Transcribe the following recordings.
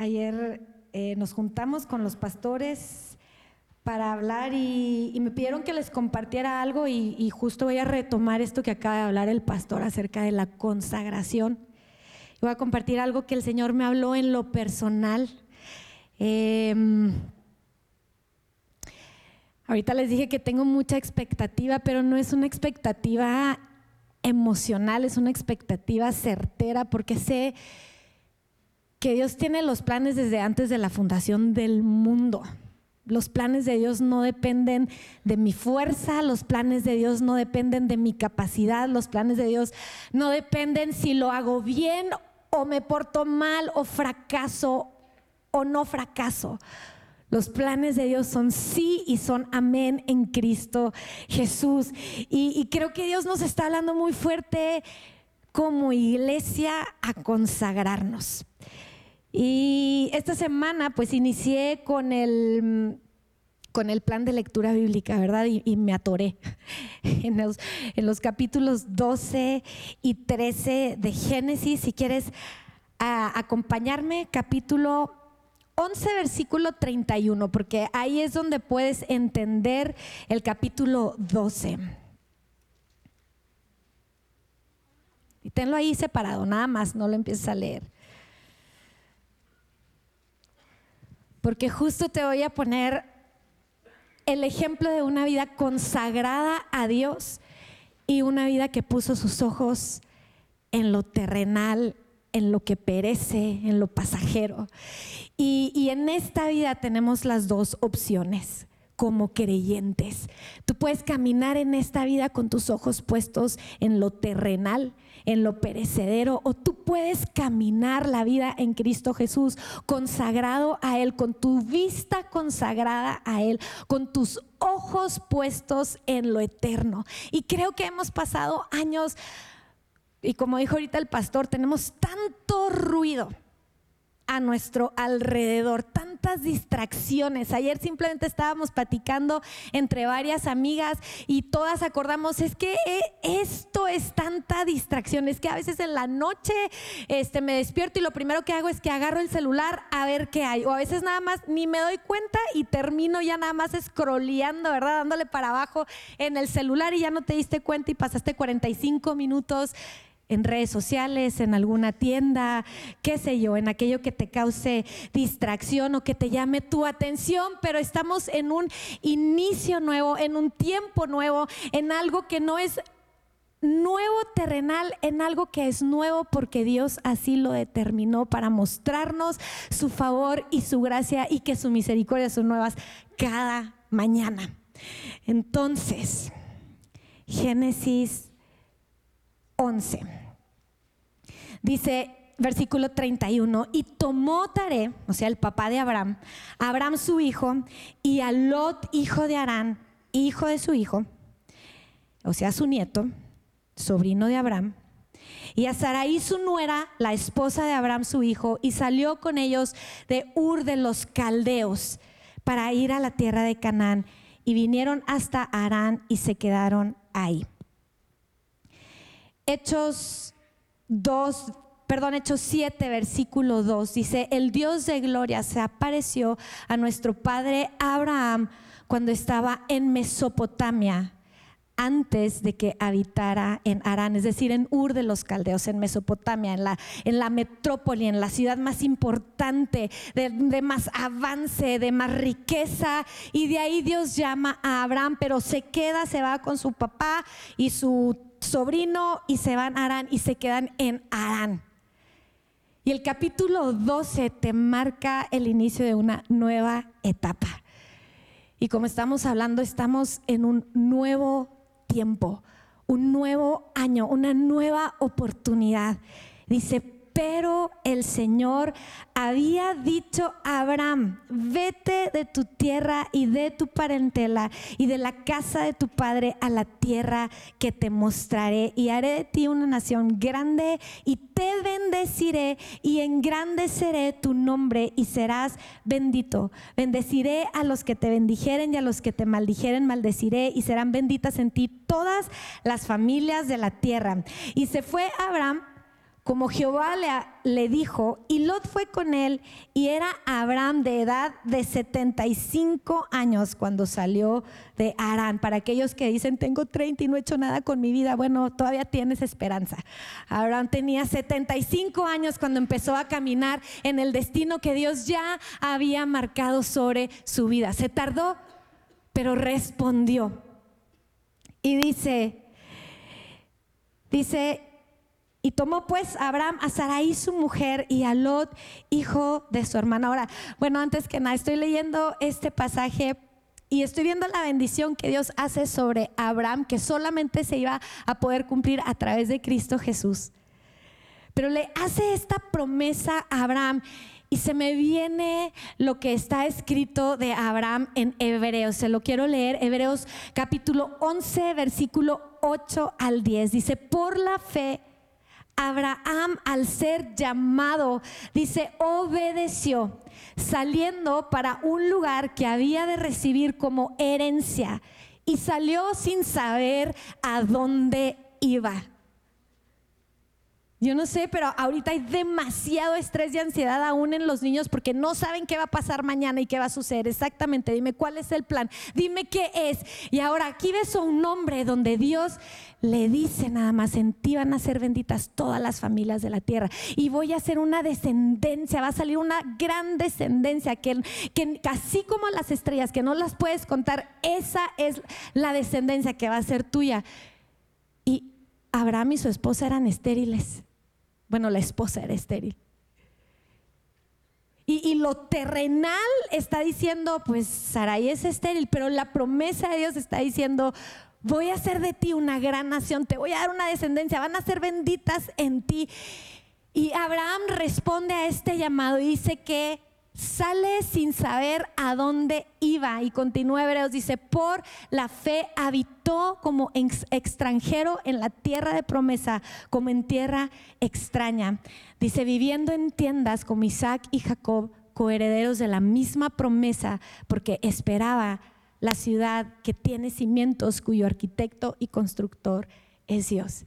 Ayer eh, nos juntamos con los pastores para hablar y, me pidieron que les compartiera algo y, justo voy a retomar esto que acaba de hablar el pastor acerca de la consagración. Voy a compartir algo que el Señor me habló en lo personal. Em, ahorita les dije que tengo mucha expectativa, pero no es una expectativa emocional, es una expectativa certera porque sé que Dios tiene los planes desde antes de la fundación del mundo. Los planes de Dios no dependen de mi fuerza, los planes de Dios no dependen de mi capacidad, los planes de Dios no dependen si lo hago bien o me porto mal o fracaso o no fracaso. Los planes de Dios son sí y son amén en Cristo Jesús. Y, creo que Dios nos está hablando muy fuerte como iglesia a consagrarnos. Y esta semana pues inicié con el, con el plan de lectura bíblica, ¿verdad? Y, me atoré en los, en los, capítulos 12 y 13 de Génesis. Si quieres acompañarme, capítulo 11, versículo 31, porque ahí es donde puedes entender el capítulo 12. Y tenlo ahí separado, nada más, no lo empieces a leer. Porque justo te voy a poner el ejemplo de una vida consagrada a Dios y una vida que puso sus ojos en lo terrenal, en lo que perece, en lo pasajero. Y, en esta vida tenemos las dos opciones como creyentes. Tú puedes caminar en esta vida con tus ojos puestos en lo terrenal, en lo perecedero, o tú puedes caminar la vida en Cristo Jesús, consagrado a Él, con tu vista consagrada a Él, con tus ojos puestos en lo eterno. Y creo que hemos pasado años, y como dijo ahorita el pastor, tenemos tanto ruido a nuestro alrededor, tantas distracciones. Ayer simplemente estábamos platicando entre varias amigas y todas acordamos, es que eh, esto es tanta distracción, es que a veces en la noche este, me despierto y lo primero que hago es que agarro el celular a ver qué hay, o a veces nada más ni me doy cuenta y termino ya nada más scrolleando, ¿verdad? Dándole para abajo en el celular y ya no te diste cuenta y pasaste 45 minutos en redes sociales, en alguna tienda, qué sé yo, en aquello que te cause distracción o que te llame tu atención, pero estamos en un inicio nuevo, en un tiempo nuevo, en algo que no es nuevo terrenal en algo que es nuevo porque Dios así lo determinó para mostrarnos su favor y su gracia y que su misericordia son nuevas cada mañana. Entonces, Génesis 11. Dice versículo 31, y tomó Taré, o sea, el papá de Abraham, Abraham su hijo, y a Lot, hijo de Arán, hijo de su hijo, o sea, su nieto, sobrino de Abraham, y a Sarai su nuera, la esposa de Abraham su hijo, y salió con ellos de Ur de los Caldeos para ir a la tierra de Canaán, y vinieron hasta Arán y se quedaron ahí. Hechos 2, perdón, Hechos 7, versículo 2, dice, el Dios de gloria se apareció a nuestro padre Abraham cuando estaba en Mesopotamia antes de que habitara en Arán, es decir, en Ur de los Caldeos, en Mesopotamia, en la, en la metrópoli, en la ciudad más importante, de, de, más avance, de más riqueza. Y de ahí Dios llama a Abraham, pero se queda, se va con su papá y su sobrino y se van a Arán y se quedan en Arán. Y el capítulo 12 te marca el inicio de una nueva etapa. Y como estamos hablando, estamos en un nuevo tiempo, un nuevo año, una nueva oportunidad. Dice, pero el Señor había dicho a Abraham, vete de tu tierra y de tu parentela y de la casa de tu padre a la tierra que te mostraré y haré de ti una nación grande y te bendeciré y engrandeceré tu nombre y serás bendito. Bendeciré a los que te bendijeren y a los que te maldijeren maldeciré y serán benditas en ti todas las familias de la tierra. Y se fue Abraham como Jehová le, le, dijo, y Lot fue con él, y era Abraham de edad de 75 años cuando salió de Arán. Para aquellos que dicen, tengo 30 y no he hecho nada con mi vida, bueno, todavía tienes esperanza. Abraham tenía 75 años cuando empezó a caminar en el destino que Dios ya había marcado sobre su vida. Se tardó, pero respondió. Y dice, dice, y tomó pues Abraham a Sarai su mujer y a Lot, hijo de su hermana. Ahora, bueno, antes que nada, estoy leyendo este pasaje y estoy viendo la bendición que Dios hace sobre Abraham, que solamente se iba a poder cumplir a través de Cristo Jesús. Pero le hace esta promesa a Abraham y se me viene lo que está escrito de Abraham en Hebreos. Se lo quiero leer. Hebreos capítulo 11, versículo 8 al 10. Dice, por la fe Abraham al ser llamado, dice, obedeció, saliendo para un lugar que había de recibir como herencia y salió sin saber a dónde iba. Yo no sé, pero ahorita hay demasiado estrés y ansiedad aún en los niños porque no saben qué va a pasar mañana y qué va a suceder. Exactamente, dime cuál es el plan, dime qué es. Y ahora aquí ves un nombre donde Dios le dice nada más, en ti van a ser benditas todas las familias de la tierra. Y voy a hacer una descendencia, va a salir una gran descendencia que, que como las estrellas, que no las puedes contar, esa es la descendencia que va a ser tuya. Y Abraham y su esposa eran estériles. Bueno, la esposa era estéril. Y, lo terrenal está diciendo, pues Sarai es estéril, pero la promesa de Dios está diciendo, voy a hacer de ti una gran nación, te voy a dar una descendencia, van a ser benditas en ti. Y Abraham responde a este llamado y dice que sale sin saber a dónde iba. Y continúa Hebreos, dice, por la fe habitó como extranjero en la tierra de promesa, como en tierra extraña. Dice, viviendo en tiendas como Isaac y Jacob, coherederos de la misma promesa, porque esperaba la ciudad que tiene cimientos, cuyo arquitecto y constructor es Dios.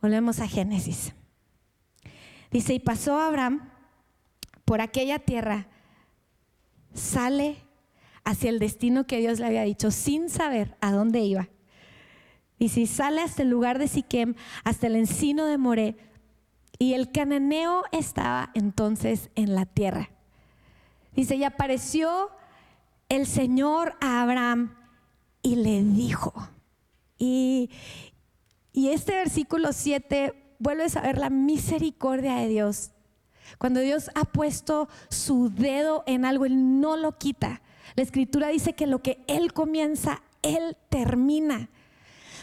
Volvemos a Génesis. Dice, y pasó Abraham por aquella tierra, sale hacia el destino que Dios le había dicho sin saber a dónde iba. Y si sale hasta el lugar de Siquem, hasta el encino de Moré, y el cananeo estaba entonces en la tierra. Dice, y apareció el Señor a Abraham y le dijo, y, y este versículo 7 vuelves a ver la misericordia de Dios cuando Dios ha puesto su dedo en algo, Él no lo quita. La escritura dice que lo que Él comienza, Él termina.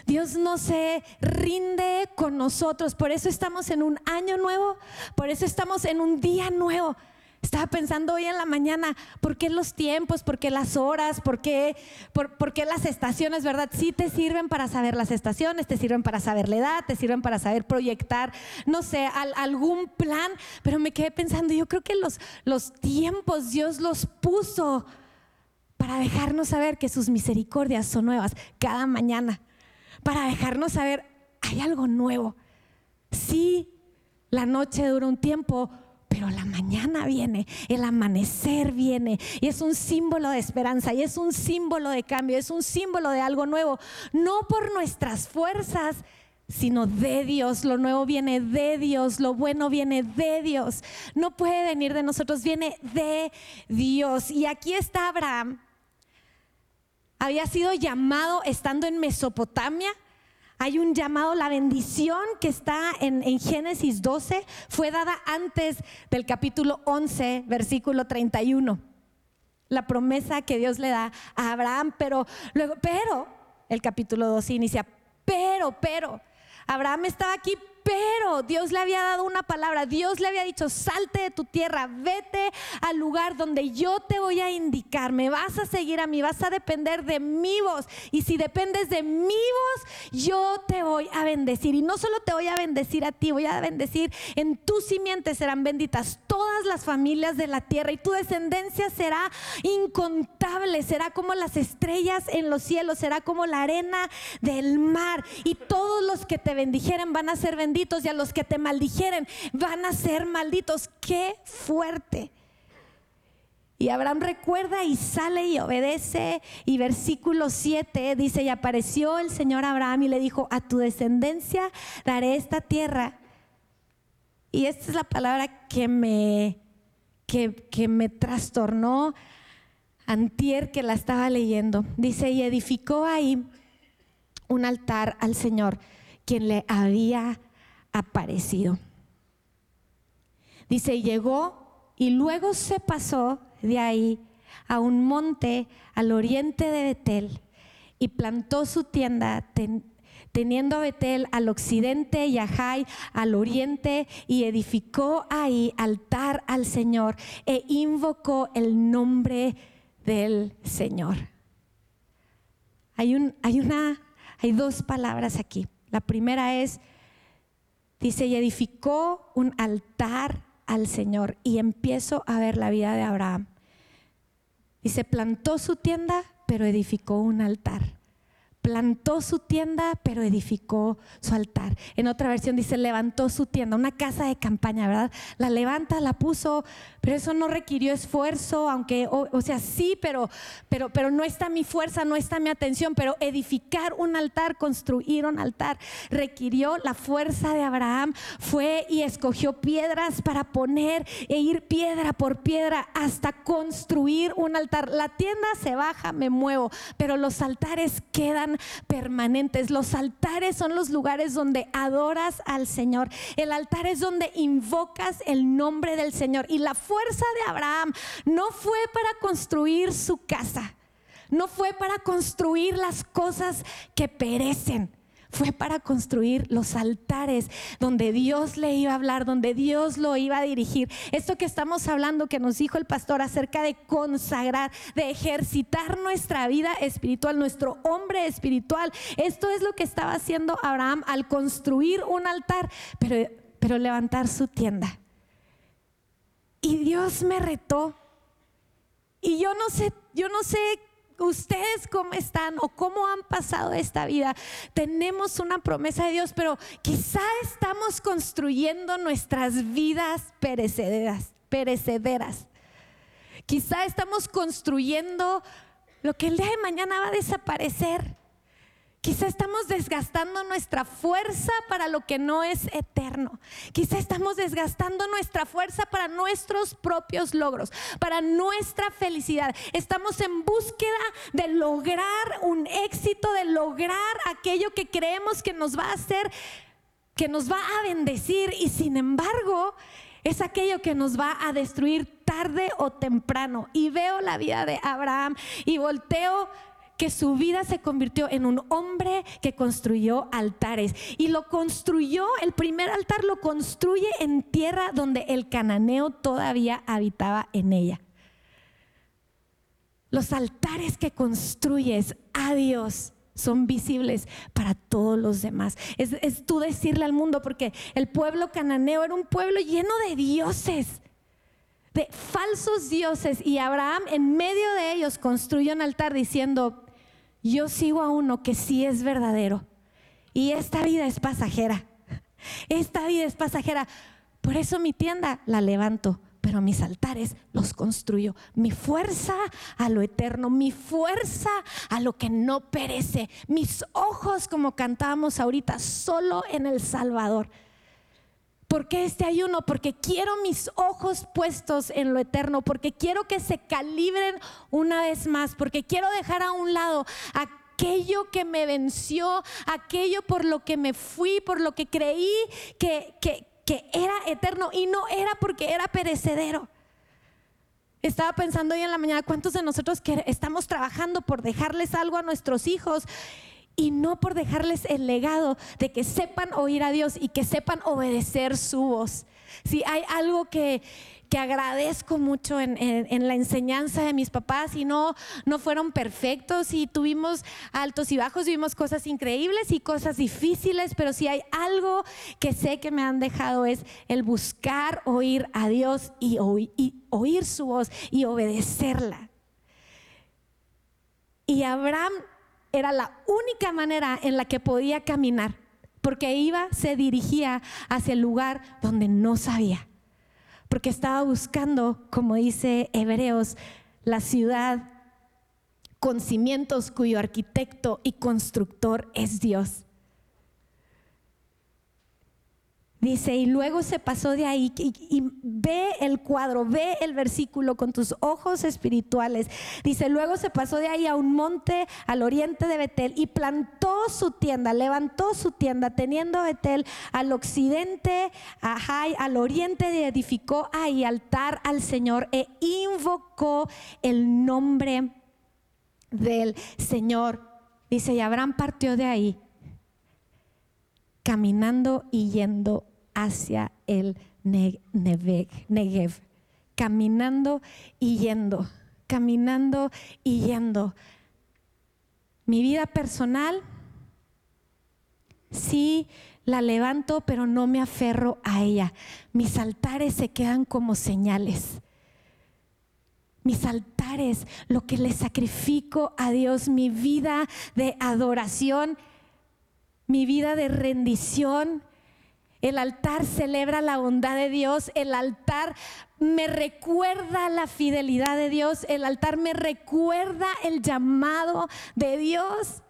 Dios no se rinde con nosotros. Por eso estamos en un año nuevo. Por eso estamos en un día nuevo. Estaba pensando hoy en la mañana, ¿por qué los tiempos? ¿Por qué las horas? ¿Por qué, por, qué las estaciones? ¿Verdad? Sí te sirven para saber las estaciones, te sirven para saber la edad, te sirven para saber proyectar, no sé, algún plan. Pero me quedé pensando, yo creo que los, los tiempos Dios los puso para dejarnos saber que sus misericordias son nuevas cada mañana. Para dejarnos saber, hay algo nuevo. Sí, la noche dura un tiempo, pero la mañana viene, el amanecer viene y es un símbolo de esperanza y es un símbolo de cambio, es un símbolo de algo nuevo, no por nuestras fuerzas, sino de Dios. Lo nuevo viene de Dios, lo bueno viene de Dios. No puede venir de nosotros, viene de Dios. Y aquí está Abraham. Había sido llamado estando en Mesopotamia hay un llamado, la bendición que está en, Génesis 12 fue dada antes del capítulo 11, versículo 31. La promesa que Dios le da a Abraham, pero luego, pero, el capítulo 12 inicia, pero, pero, Abraham estaba aquí, pero Dios le había dado una palabra, Dios le había dicho, salte de tu tierra, vete al lugar donde yo te voy a indicar, me vas a seguir a mí, vas a depender de mi voz. Y si dependes de mi voz, yo te voy a bendecir. Y no solo te voy a bendecir a ti, voy a bendecir, en tu simiente serán benditas todas las familias de la tierra y tu descendencia será incontable, será como las estrellas en los cielos, será como la arena del mar. Y todos los que te bendijeren van a ser bendecidos y a los que te maldijeren van a ser malditos. Qué fuerte. Y Abraham recuerda y sale y obedece. Y versículo 7 dice, y apareció el Señor Abraham y le dijo, a tu descendencia daré esta tierra. Y esta es la palabra que me, que, que me trastornó antier que la estaba leyendo. Dice, y edificó ahí un altar al Señor, quien le había aparecido. Dice, llegó y luego se pasó de ahí a un monte al oriente de Betel y plantó su tienda teniendo a Betel al occidente y a Jai al oriente y edificó ahí altar al Señor e invocó el nombre del Señor. Hay, un, hay, una, hay dos palabras aquí. La primera es, dice, y edificó un altar al Señor. Y empiezo a ver la vida de Abraham. Dice, plantó su tienda, pero edificó un altar plantó su tienda, pero edificó su altar. En otra versión dice, levantó su tienda, una casa de campaña, ¿verdad? La levanta, la puso, pero eso no requirió esfuerzo, aunque, o, sea, sí, pero, pero, pero no está mi fuerza, no está mi atención, pero edificar un altar, construir un altar, requirió la fuerza de Abraham, fue y escogió piedras para poner e ir piedra por piedra hasta construir un altar. La tienda se baja, me muevo, pero los altares quedan permanentes. Los altares son los lugares donde adoras al Señor. El altar es donde invocas el nombre del Señor. Y la fuerza de Abraham no fue para construir su casa, no fue para construir las cosas que perecen fue para construir los altares donde Dios le iba a hablar, donde Dios lo iba a dirigir. Esto que estamos hablando, que nos dijo el pastor acerca de consagrar, de ejercitar nuestra vida espiritual, nuestro hombre espiritual. Esto es lo que estaba haciendo Abraham al construir un altar, pero, pero levantar su tienda. Y Dios me retó. Y yo no sé, yo no sé ustedes cómo están o cómo han pasado esta vida. Tenemos una promesa de Dios, pero quizá estamos construyendo nuestras vidas perecederas, perecederas. Quizá estamos construyendo lo que el día de mañana va a desaparecer. Quizá estamos desgastando nuestra fuerza para lo que no es eterno. Quizá estamos desgastando nuestra fuerza para nuestros propios logros, para nuestra felicidad. Estamos en búsqueda de lograr un éxito, de lograr aquello que creemos que nos va a hacer, que nos va a bendecir y sin embargo es aquello que nos va a destruir tarde o temprano. Y veo la vida de Abraham y volteo que su vida se convirtió en un hombre que construyó altares. Y lo construyó, el primer altar lo construye en tierra donde el cananeo todavía habitaba en ella. Los altares que construyes a Dios son visibles para todos los demás. Es, es, tú decirle al mundo, porque el pueblo cananeo era un pueblo lleno de dioses, de falsos dioses, y Abraham en medio de ellos construyó un altar diciendo, yo sigo a uno que sí es verdadero. Y esta vida es pasajera. Esta vida es pasajera. Por eso mi tienda la levanto, pero mis altares los construyo. Mi fuerza a lo eterno, mi fuerza a lo que no perece. Mis ojos, como cantábamos ahorita, solo en el Salvador. ¿Por qué este ayuno? Porque quiero mis ojos puestos en lo eterno, porque quiero que se calibren una vez más, porque quiero dejar a un lado aquello que me venció, aquello por lo que me fui, por lo que creí que, que, que era eterno y no era porque era perecedero. Estaba pensando hoy en la mañana, ¿cuántos de nosotros que estamos trabajando por dejarles algo a nuestros hijos? Y no por dejarles el legado de que sepan oír a Dios y que sepan obedecer su voz. Si hay algo que, que agradezco mucho en, la enseñanza de mis papás y no, no fueron perfectos y tuvimos altos y bajos, vimos cosas increíbles y cosas difíciles, pero si hay algo que sé que me han dejado es el buscar oír a Dios y oír su voz y obedecerla. Y Abraham era la única manera en la que podía caminar porque iba, se dirigía hacia el lugar donde no sabía, porque estaba buscando, como dice Hebreos, la ciudad con cimientos cuyo arquitecto y constructor es Dios. Dice, y luego se pasó de ahí y, ve el cuadro, ve el versículo con tus ojos espirituales. Dice, luego se pasó de ahí a un monte al oriente de Betel y plantó su tienda, levantó su tienda, teniendo Betel al occidente, a al oriente, y edificó ahí altar al Señor e invocó el nombre del Señor. Dice, y Abraham partió de ahí caminando y yendo hacia el Negev, caminando y yendo, caminando y yendo. Mi vida personal, sí la levanto, pero no me aferro a ella. Mis altares se quedan como señales. Mis altares, lo que le sacrifico a Dios, mi vida de adoración, mi vida de rendición, el altar celebra la bondad de Dios, el altar me recuerda la fidelidad de Dios, el altar me recuerda el llamado de Dios.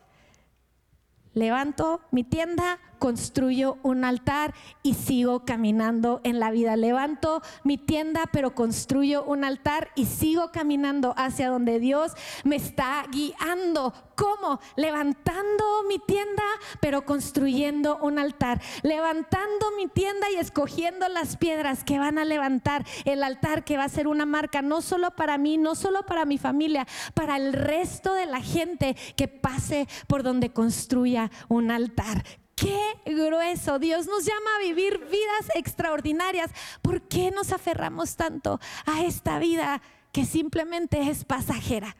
Levanto mi tienda, construyo un altar y sigo caminando en la vida. Levanto mi tienda, pero construyo un altar y sigo caminando hacia donde Dios me está guiando. ¿Cómo? Levantando mi tienda, pero construyendo un altar. Levantando mi tienda y escogiendo las piedras que van a levantar el altar que va a ser una marca no solo para mí, no solo para mi familia, para el resto de la gente que pase por donde construya un altar. Qué grueso. Dios nos llama a vivir vidas extraordinarias. ¿Por qué nos aferramos tanto a esta vida que simplemente es pasajera?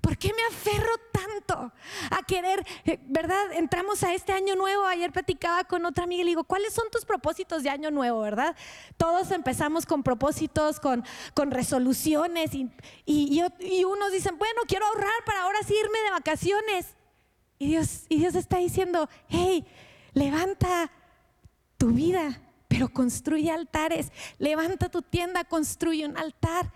¿Por qué me aferro tanto a querer, eh, verdad? Entramos a este año nuevo. Ayer platicaba con otra amiga y le digo, ¿cuáles son tus propósitos de año nuevo, verdad? Todos empezamos con propósitos, con, con resoluciones y, y, y unos dicen, bueno, quiero ahorrar para ahora sí irme de vacaciones. Y Dios, y Dios está diciendo, hey, levanta tu vida, pero construye altares. Levanta tu tienda, construye un altar.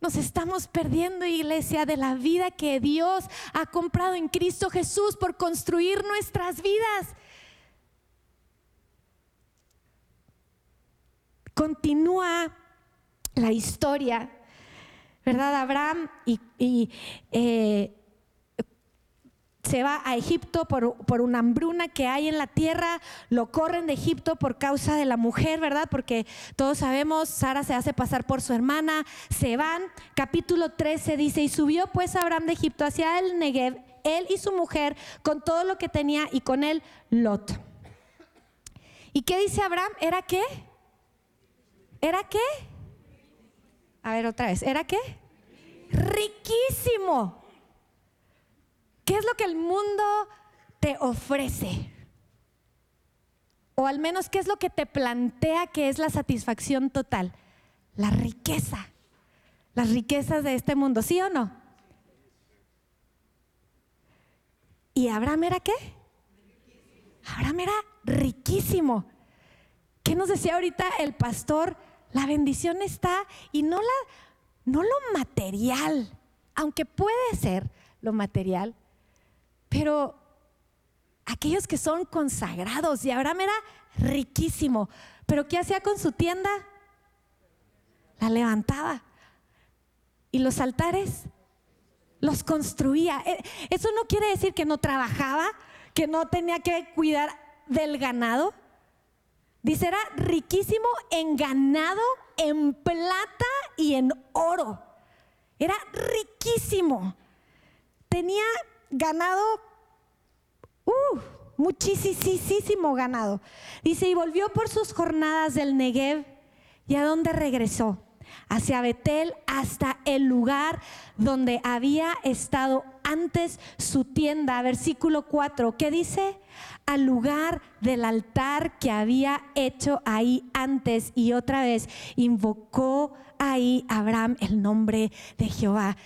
Nos estamos perdiendo, iglesia, de la vida que Dios ha comprado en Cristo Jesús por construir nuestras vidas. Continúa la historia, ¿verdad? Abraham y, eh, se va a Egipto por, una hambruna que hay en la tierra, lo corren de Egipto por causa de la mujer, ¿verdad? Porque todos sabemos, Sara se hace pasar por su hermana, se van. Capítulo 13 dice, y subió pues Abraham de Egipto hacia el Negev, él y su mujer, con todo lo que tenía y con él Lot. ¿Y qué dice Abraham? ¿Era qué? ¿Era qué? A ver otra vez, ¿era qué? Riquísimo. ¿Qué es lo que el mundo te ofrece? O al menos, ¿qué es lo que te plantea que es la satisfacción total? La riqueza. Las riquezas de este mundo, ¿sí o no? ¿Y Abraham era qué? Abraham era riquísimo. ¿Qué nos decía ahorita el pastor? La bendición está y no la no lo material, aunque puede ser lo material, pero aquellos que son consagrados, y Abraham era riquísimo, pero ¿qué hacía con su tienda? La levantaba. ¿Y los altares? Los construía. Eh, eso no quiere decir que no trabajaba, que no tenía que cuidar del ganado. Dice, era riquísimo en ganado, en plata y en oro. Era riquísimo. Tenía ganado, uh, muchísimo ganado. Dice, y volvió por sus jornadas del Negev. ¿Y a dónde regresó? Hacia Betel, hasta el lugar donde había estado antes su tienda. Versículo 4, ¿qué dice? Al lugar del altar que había hecho ahí antes. Y otra vez invocó ahí Abraham el nombre de Jehová.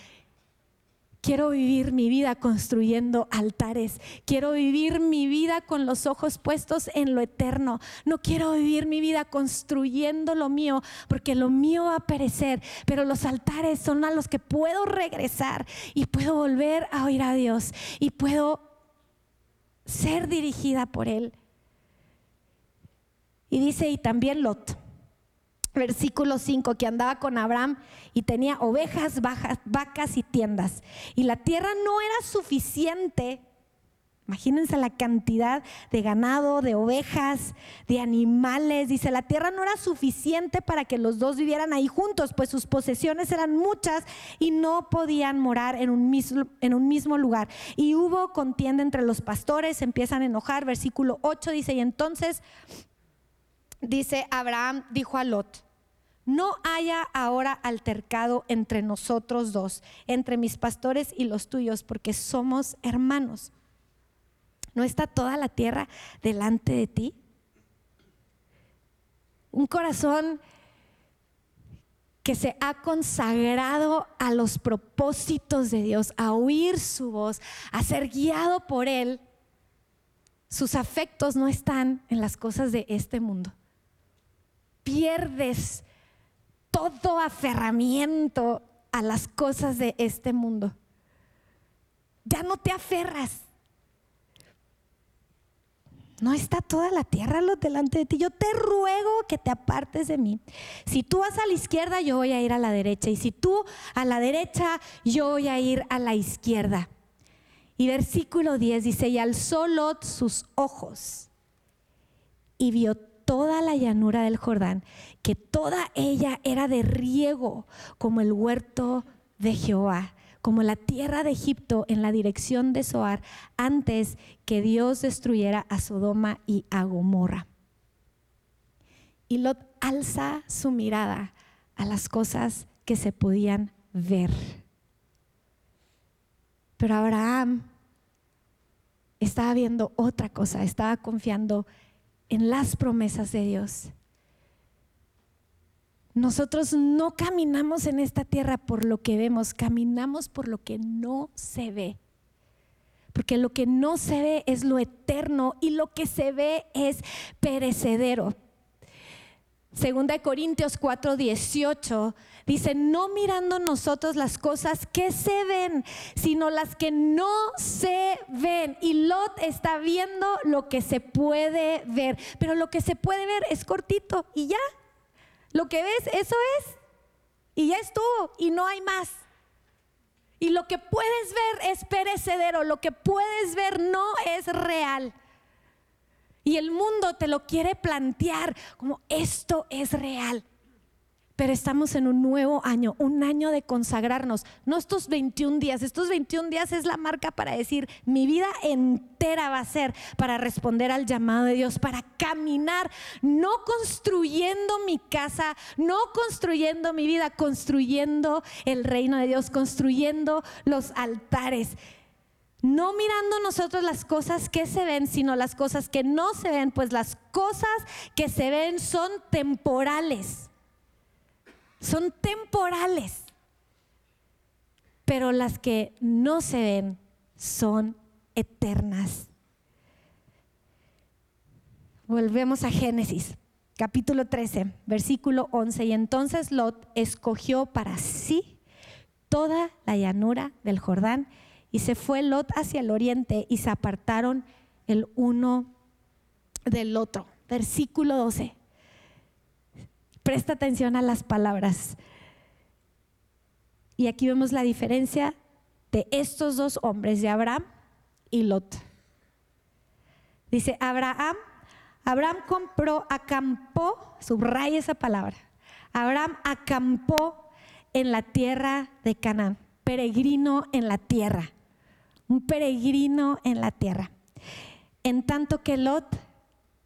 Quiero vivir mi vida construyendo altares. Quiero vivir mi vida con los ojos puestos en lo eterno. No quiero vivir mi vida construyendo lo mío, porque lo mío va a perecer, pero los altares son a los que puedo regresar y puedo volver a oír a Dios y puedo ser dirigida por Él. Y dice, y también Lot versículo 5, que andaba con Abraham y tenía ovejas, vacas y tiendas. Y la tierra no era suficiente. Imagínense la cantidad de ganado, de ovejas, de animales. Dice, la tierra no era suficiente para que los dos vivieran ahí juntos, pues sus posesiones eran muchas y no podían morar en un mismo, en un mismo lugar. Y hubo contienda entre los pastores, empiezan a enojar. Versículo 8 dice, y entonces dice Abraham, dijo a Lot, no haya ahora altercado entre nosotros dos, entre mis pastores y los tuyos, porque somos hermanos. ¿No está toda la tierra delante de ti? Un corazón que se ha consagrado a los propósitos de Dios, a oír su voz, a ser guiado por Él, sus afectos no están en las cosas de este mundo. Pierdes todo aferramiento a las cosas de este mundo. Ya no te aferras. No está toda la tierra delante de ti. Yo te ruego que te apartes de mí. Si tú vas a la izquierda, yo voy a ir a la derecha. Y si tú a la derecha, yo voy a ir a la izquierda. Y versículo 10 dice, y alzó Lot sus ojos y vio toda la llanura del Jordán, que toda ella era de riego, como el huerto de Jehová, como la tierra de Egipto en la dirección de Zoar, antes que Dios destruyera a Sodoma y a Gomorra. Y Lot alza su mirada a las cosas que se podían ver. Pero Abraham estaba viendo otra cosa, estaba confiando en las promesas de Dios. Nosotros no caminamos en esta tierra por lo que vemos, caminamos por lo que no se ve. Porque lo que no se ve es lo eterno y lo que se ve es perecedero. Segunda de Corintios 4:18 dice, no mirando nosotros las cosas que se ven, sino las que no se ven. Y Lot está viendo lo que se puede ver, pero lo que se puede ver es cortito y ya. Lo que ves, eso es. Y ya estuvo y no hay más. Y lo que puedes ver es perecedero, lo que puedes ver no es real. Y el mundo te lo quiere plantear como esto es real. Pero estamos en un nuevo año, un año de consagrarnos. No estos 21 días, estos 21 días es la marca para decir, mi vida entera va a ser para responder al llamado de Dios, para caminar, no construyendo mi casa, no construyendo mi vida, construyendo el reino de Dios, construyendo los altares. No mirando nosotros las cosas que se ven, sino las cosas que no se ven, pues las cosas que se ven son temporales. Son temporales. Pero las que no se ven son eternas. Volvemos a Génesis, capítulo 13, versículo 11. Y entonces Lot escogió para sí toda la llanura del Jordán y se fue Lot hacia el oriente y se apartaron el uno del otro. Versículo 12. Presta atención a las palabras. Y aquí vemos la diferencia de estos dos hombres, de Abraham y Lot. Dice, Abraham, Abraham compró, acampó, subraya esa palabra. Abraham acampó en la tierra de Canaán, peregrino en la tierra un peregrino en la tierra. En tanto que Lot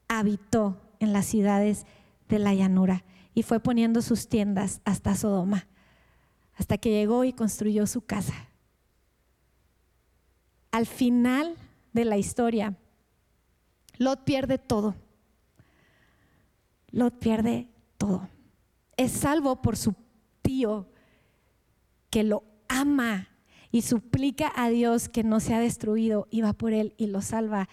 habitó en las ciudades de la llanura y fue poniendo sus tiendas hasta Sodoma, hasta que llegó y construyó su casa. Al final de la historia, Lot pierde todo. Lot pierde todo. Es salvo por su tío que lo ama y suplica a Dios que no sea destruido y va por él y lo salva.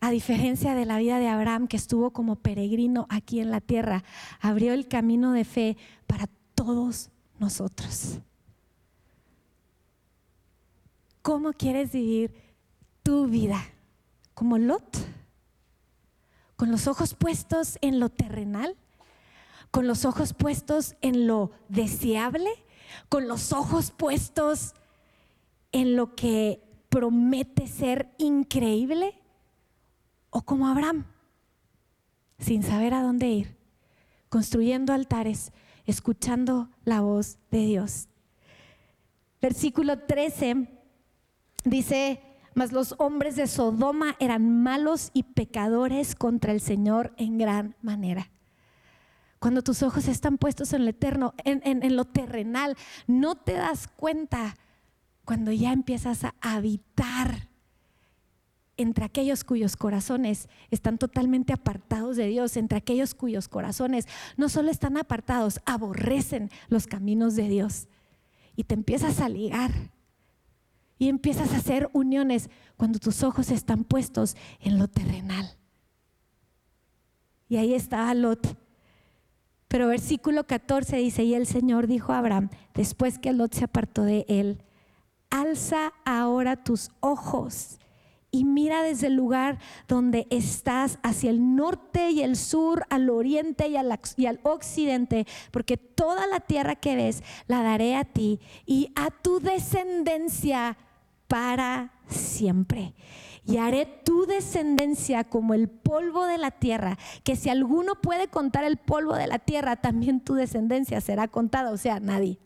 A diferencia de la vida de Abraham, que estuvo como peregrino aquí en la tierra, abrió el camino de fe para todos nosotros. ¿Cómo quieres vivir tu vida? ¿Como Lot? ¿Con los ojos puestos en lo terrenal? ¿Con los ojos puestos en lo deseable? ¿Con los ojos puestos en lo que promete ser increíble? ¿O como Abraham? Sin saber a dónde ir, construyendo altares, escuchando la voz de Dios. Versículo 13 Dice, mas los hombres de Sodoma eran malos y pecadores contra el Señor en gran manera. Cuando tus ojos están puestos en lo eterno, en, lo terrenal, no te das cuenta cuando ya empiezas a habitar entre aquellos cuyos corazones están totalmente apartados de Dios, entre aquellos cuyos corazones no solo están apartados, aborrecen los caminos de Dios. Y te empiezas a ligar y empiezas a hacer uniones cuando tus ojos están puestos en lo terrenal. Y ahí estaba Lot. Pero versículo 14 dice, y el Señor dijo a Abraham, después que Lot se apartó de él, alza ahora tus ojos y mira desde el lugar donde estás hacia el norte y el sur, al oriente y al, occidente, porque toda la tierra que ves la daré a ti y a tu descendencia para siempre. Y haré tu descendencia como el polvo de la tierra, que si alguno puede contar el polvo de la tierra, también tu descendencia será contada, o sea, nadie.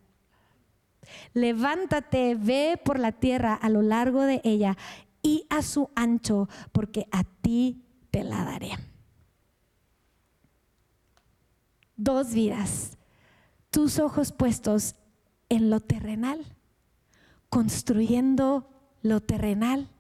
Levántate, ve por la tierra a lo largo de ella y a su ancho, porque a ti te la daré. Dos vidas, tus ojos puestos en lo terrenal construyendo lo terrenal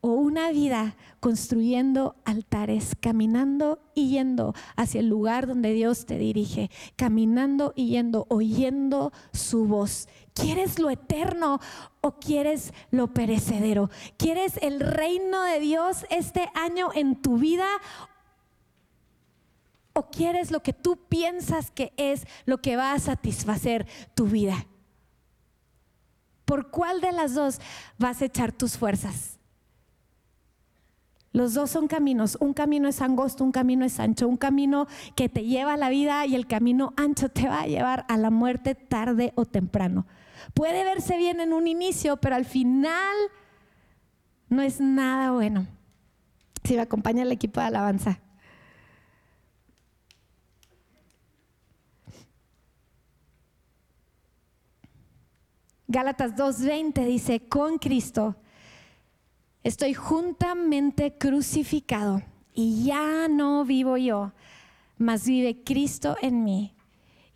o una vida construyendo altares, caminando y yendo hacia el lugar donde Dios te dirige, caminando y yendo, oyendo su voz. ¿Quieres lo eterno o quieres lo perecedero? ¿Quieres el reino de Dios este año en tu vida o quieres lo que tú piensas que es lo que va a satisfacer tu vida? ¿Por cuál de las dos vas a echar tus fuerzas? Los dos son caminos. Un camino es angosto, un camino es ancho. Un camino que te lleva a la vida y el camino ancho te va a llevar a la muerte tarde o temprano. Puede verse bien en un inicio, pero al final no es nada bueno. Si me acompaña el equipo de alabanza. Gálatas 2.20 dice, con Cristo estoy juntamente crucificado y ya no vivo yo, mas vive Cristo en mí.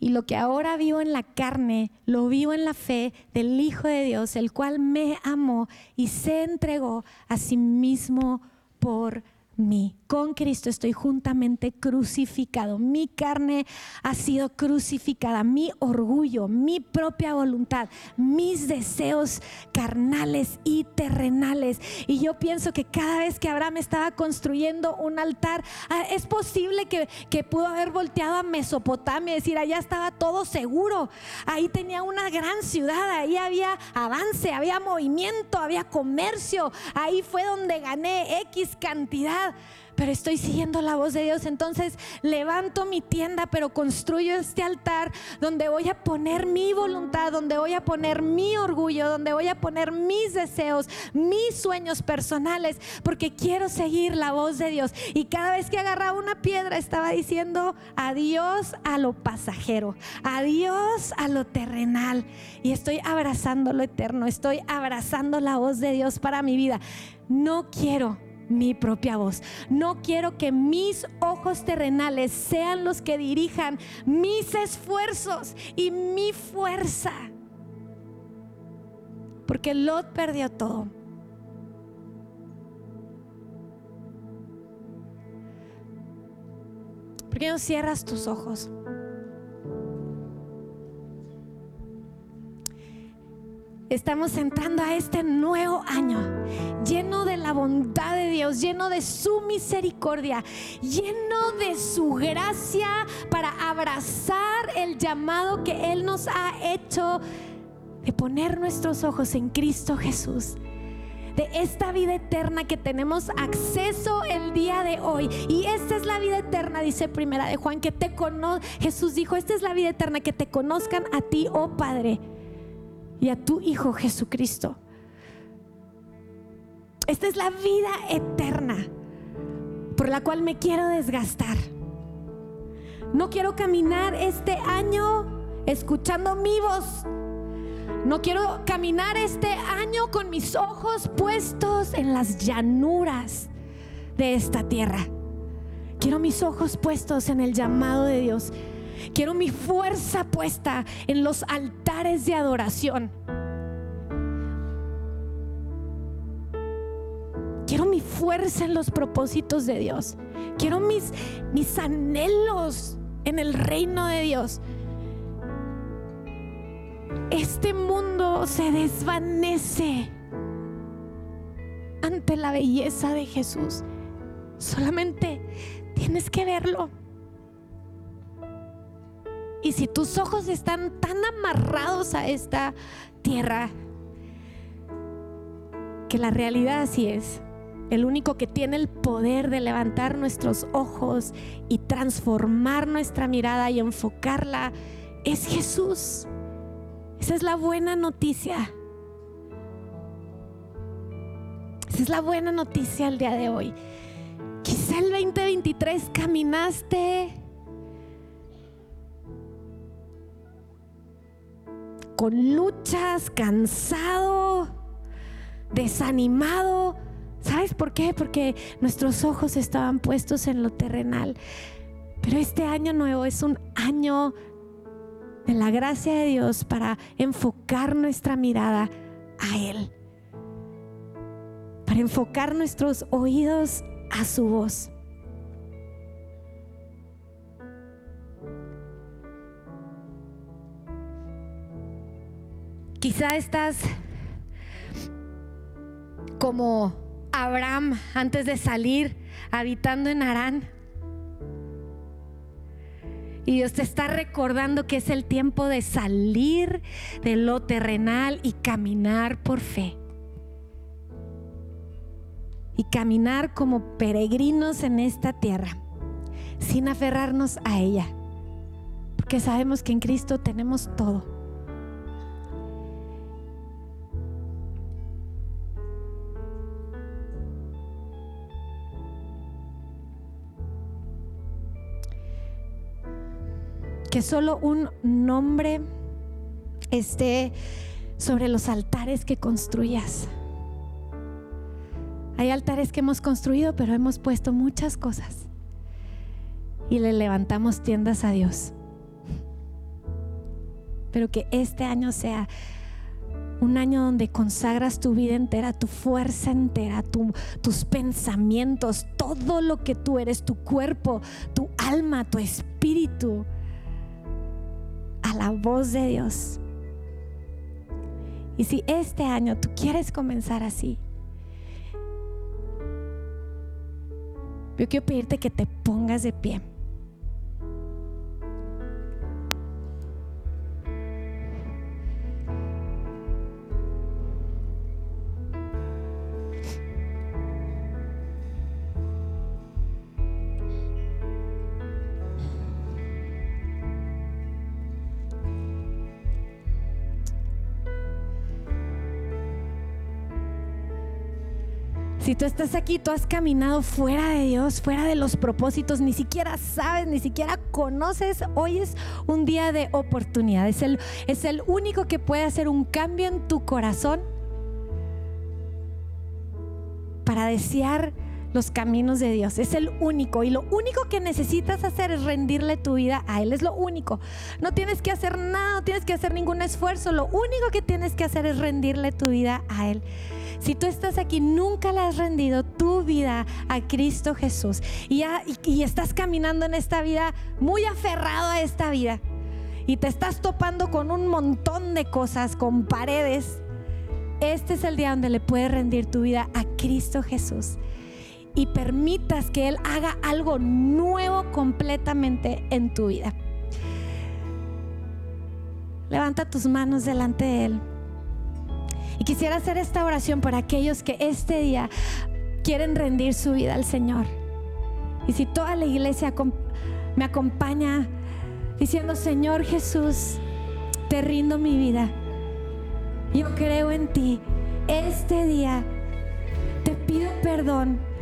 Y lo que ahora vivo en la carne, lo vivo en la fe del Hijo de Dios, el cual me amó y se entregó a sí mismo por mí. Con Cristo estoy juntamente crucificado. Mi carne ha sido crucificada. Mi orgullo, mi propia voluntad, mis deseos carnales y terrenales. Y yo pienso que cada vez que Abraham estaba construyendo un altar, ah, es posible que, que pudo haber volteado a Mesopotamia y decir, allá estaba todo seguro. Ahí tenía una gran ciudad, ahí había avance, había movimiento, había comercio. Ahí fue donde gané X cantidad pero estoy siguiendo la voz de Dios. Entonces levanto mi tienda, pero construyo este altar donde voy a poner mi voluntad, donde voy a poner mi orgullo, donde voy a poner mis deseos, mis sueños personales, porque quiero seguir la voz de Dios. Y cada vez que agarraba una piedra estaba diciendo adiós a lo pasajero, adiós a lo terrenal. Y estoy abrazando lo eterno, estoy abrazando la voz de Dios para mi vida. No quiero mi propia voz. No quiero que mis ojos terrenales sean los que dirijan mis esfuerzos y mi fuerza. Porque Lot perdió todo. ¿Por qué no cierras tus ojos? Estamos entrando a este nuevo año lleno de la bondad de Dios, lleno de su misericordia, lleno de su gracia para abrazar el llamado que Él nos ha hecho de poner nuestros ojos en Cristo Jesús de esta vida eterna que tenemos acceso el día de hoy. Y esta es la vida eterna, dice primera de Juan, que te conoce. Jesús dijo, esta es la vida eterna, que te conozcan a ti, oh Padre, y a tu Hijo Jesucristo. Esta es la vida eterna por la cual me quiero desgastar. No quiero caminar este año escuchando mi voz no quiero caminar este año con mis ojos puestos en las llanuras de esta tierra. Quiero mis ojos puestos en el llamado de Dios. Quiero mi fuerza puesta en los altares de adoración. Quiero mi fuerza en los propósitos de Dios. Quiero mis, mis anhelos en el reino de Dios este mundo se desvanece ante la belleza de Jesús. Solamente tienes que verlo. Y si tus ojos están tan amarrados a esta tierra, que la realidad así es, el único que tiene el poder de levantar nuestros ojos y transformar nuestra mirada y enfocarla es Jesús. Esa es la buena noticia. Esa es la buena noticia el día de hoy. Quizá el 2023 caminaste con luchas, cansado, desanimado. ¿Sabes por qué? Porque nuestros ojos estaban puestos en lo terrenal. Pero este año nuevo es un año de la gracia de Dios para enfocar nuestra mirada a Él, para enfocar nuestros oídos a su voz. Quizá estás como Abraham antes de salir habitando en Arán y Dios te está recordando que es el tiempo de salir de lo terrenal y caminar por fe. Y caminar como peregrinos en esta tierra, sin aferrarnos a ella. Porque sabemos que en Cristo tenemos todo. Que solo un nombre esté sobre los altares que construyas. Hay altares que hemos construido, pero hemos puesto muchas cosas y le levantamos tiendas a Dios. Pero que este año sea un año donde consagras tu vida entera, tu fuerza entera, tus pensamientos, todo lo que tú eres, tu cuerpo, tu alma, tu espíritu la voz de Dios. Y si este año tú quieres comenzar así, yo quiero pedirte que te pongas de pie. Tú estás aquí, tú has caminado fuera de Dios, fuera de los propósitos, ni siquiera sabes, ni siquiera conoces, hoy es un día de oportunidad. Es el, es el único que puede hacer un cambio en tu corazón para desear los caminos de Dios. Es el único. Y lo único que necesitas hacer es rendirle tu vida a Él. Es lo único. No tienes que hacer nada, no tienes que hacer ningún esfuerzo. Lo único que tienes que hacer es rendirle tu vida a Él. Si tú estás aquí, nunca le has rendido tu vida a Cristo Jesús y, y estás caminando en esta vida muy aferrado a esta vida y te estás topando con un montón de cosas, con paredes, este es el día donde le puedes rendir tu vida a Cristo Jesús y permitas que Él haga algo nuevo completamente en tu vida. Levanta tus manos delante de Él. Y quisiera hacer esta oración por aquellos que este día quieren rendir su vida al Señor. Y si toda la iglesia me acompaña diciendo, Señor Jesús, te rindo mi vida. Yo creo en ti. Este día te pido perdón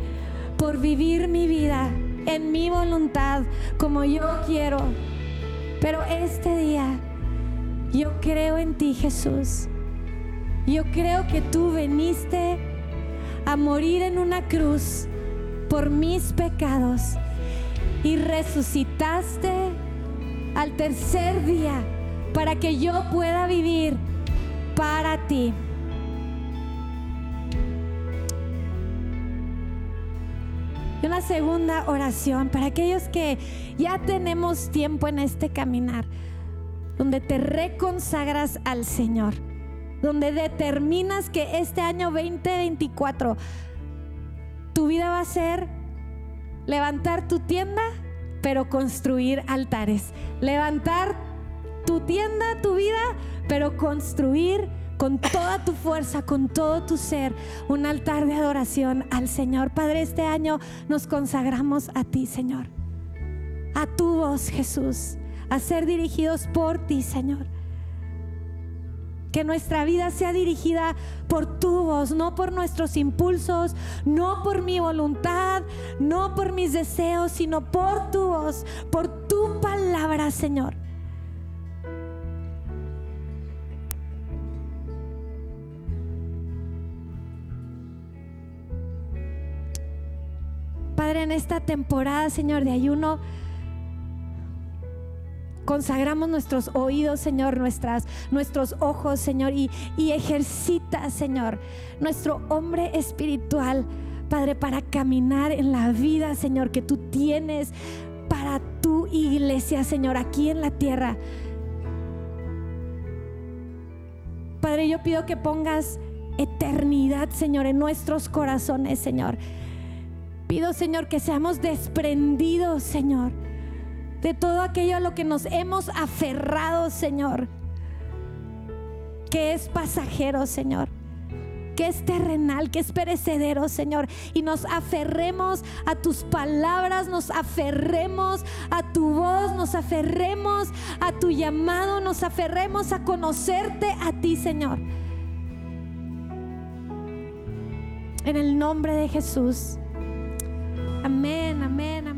por vivir mi vida en mi voluntad como yo quiero. Pero este día yo creo en ti, Jesús. Yo creo que tú viniste a morir en una cruz por mis pecados y resucitaste al tercer día para que yo pueda vivir para ti. Y una segunda oración para aquellos que ya tenemos tiempo en este caminar, donde te reconsagras al Señor donde determinas que este año 2024 tu vida va a ser levantar tu tienda, pero construir altares. Levantar tu tienda, tu vida, pero construir con toda tu fuerza, con todo tu ser, un altar de adoración al Señor. Padre, este año nos consagramos a ti, Señor. A tu voz, Jesús. A ser dirigidos por ti, Señor. Que nuestra vida sea dirigida por tu voz, no por nuestros impulsos, no por mi voluntad, no por mis deseos, sino por tu voz, por tu palabra, Señor. En esta temporada, Señor, de ayuno, Consagramos nuestros oídos, Señor, nuestras, nuestros ojos, Señor, y ejercita, Señor, nuestro hombre espiritual, Padre, para caminar en la vida, Señor, que tú tienes para tu iglesia, Señor, aquí en la tierra. Padre, yo pido que pongas eternidad, Señor, en nuestros corazones, Señor. Pido, Señor, que seamos desprendidos, Señor de todo aquello a lo que nos hemos aferrado, Señor, que es pasajero, Señor que es terrenal, que es perecedero, Señor. Y nos aferremos a tus palabras, nos aferremos a tu voz, nos aferremos a tu llamado, nos aferremos a conocerte a ti, Señor. En el nombre de Jesús. Amén, amén.